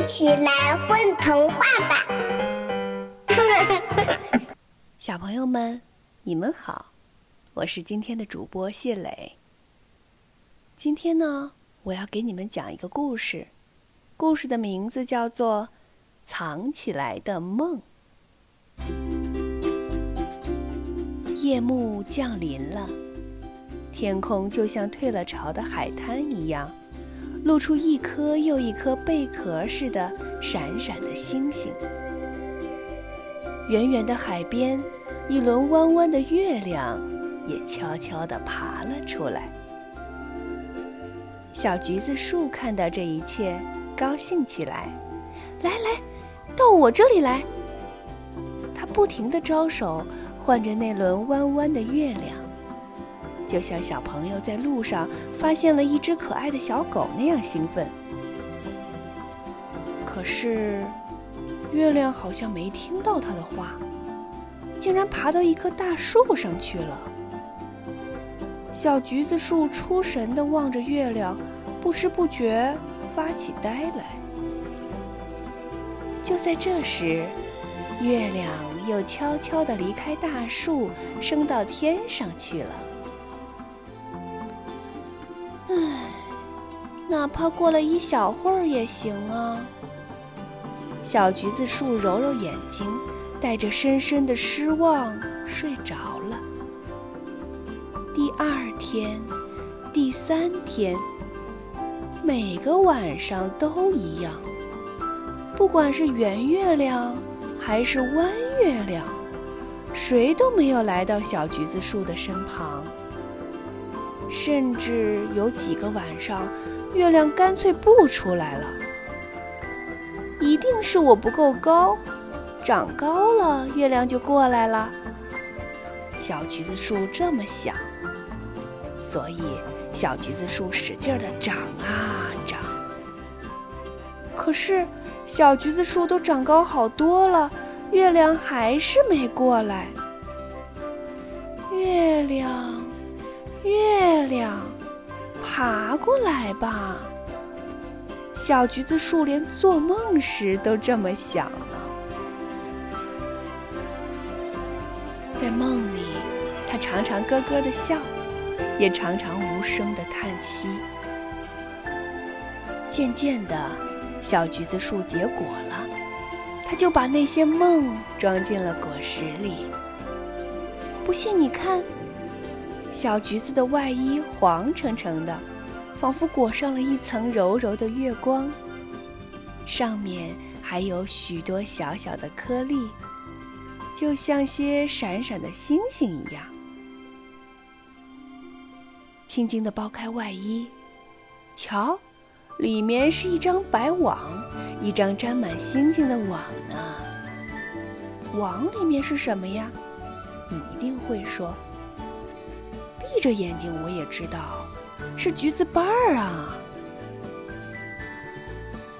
一起来混童话吧！小朋友们，你们好，我是今天的主播谢磊。今天呢，我要给你们讲一个故事，故事的名字叫做《藏起来的梦》。夜幕降临了，天空就像退了潮的海滩一样。露出一颗又一颗贝壳似的闪闪的星星。远远的海边，一轮弯弯的月亮也悄悄地爬了出来。小橘子树看到这一切，高兴起来，来来，到我这里来。它不停地招手，唤着那轮弯弯的月亮。就像小朋友在路上发现了一只可爱的小狗那样兴奋。可是，月亮好像没听到他的话，竟然爬到一棵大树上去了。小橘子树出神地望着月亮，不知不觉发起呆来。就在这时，月亮又悄悄地离开大树，升到天上去了。哪怕过了一小会儿也行啊。小橘子树揉揉眼睛，带着深深的失望睡着了。第二天，第三天，每个晚上都一样。不管是圆月亮还是弯月亮，谁都没有来到小橘子树的身旁。甚至有几个晚上。月亮干脆不出来了，一定是我不够高，长高了月亮就过来了。小橘子树这么想，所以小橘子树使劲的长啊长。可是小橘子树都长高好多了，月亮还是没过来。月亮，月亮。爬过来吧，小橘子树连做梦时都这么想呢。在梦里，它常常咯咯的笑，也常常无声的叹息。渐渐的，小橘子树结果了，它就把那些梦装进了果实里。不信你看。小橘子的外衣黄澄澄的，仿佛裹上了一层柔柔的月光，上面还有许多小小的颗粒，就像些闪闪的星星一样。轻轻地剥开外衣，瞧，里面是一张白网，一张沾满星星的网呢。网里面是什么呀？你一定会说。闭着眼睛，我也知道是橘子瓣儿啊。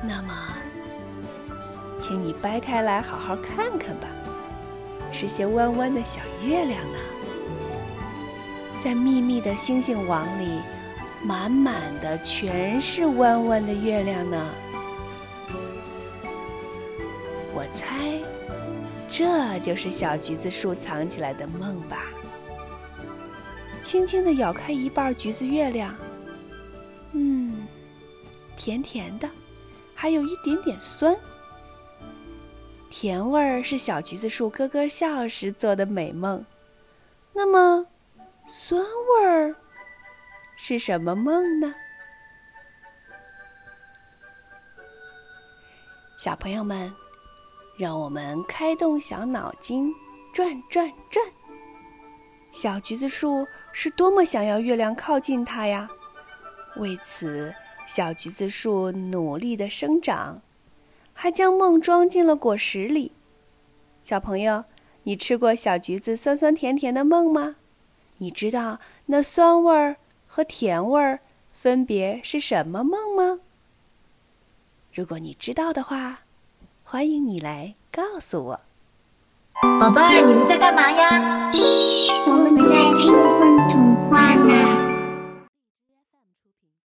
那么，请你掰开来好好看看吧，是些弯弯的小月亮呢。在密密的星星网里，满满的全是弯弯的月亮呢。我猜，这就是小橘子树藏起来的梦吧。轻轻地咬开一半橘子月亮，嗯，甜甜的，还有一点点酸。甜味儿是小橘子树咯咯笑时做的美梦。那么，酸味儿是什么梦呢？小朋友们，让我们开动小脑筋，转转转。小橘子树是多么想要月亮靠近它呀！为此，小橘子树努力的生长，还将梦装进了果实里。小朋友，你吃过小橘子酸酸甜甜的梦吗？你知道那酸味儿和甜味儿分别是什么梦吗？如果你知道的话，欢迎你来告诉我。宝贝儿，你们在干嘛呀？嘘，我们在听混童话呢。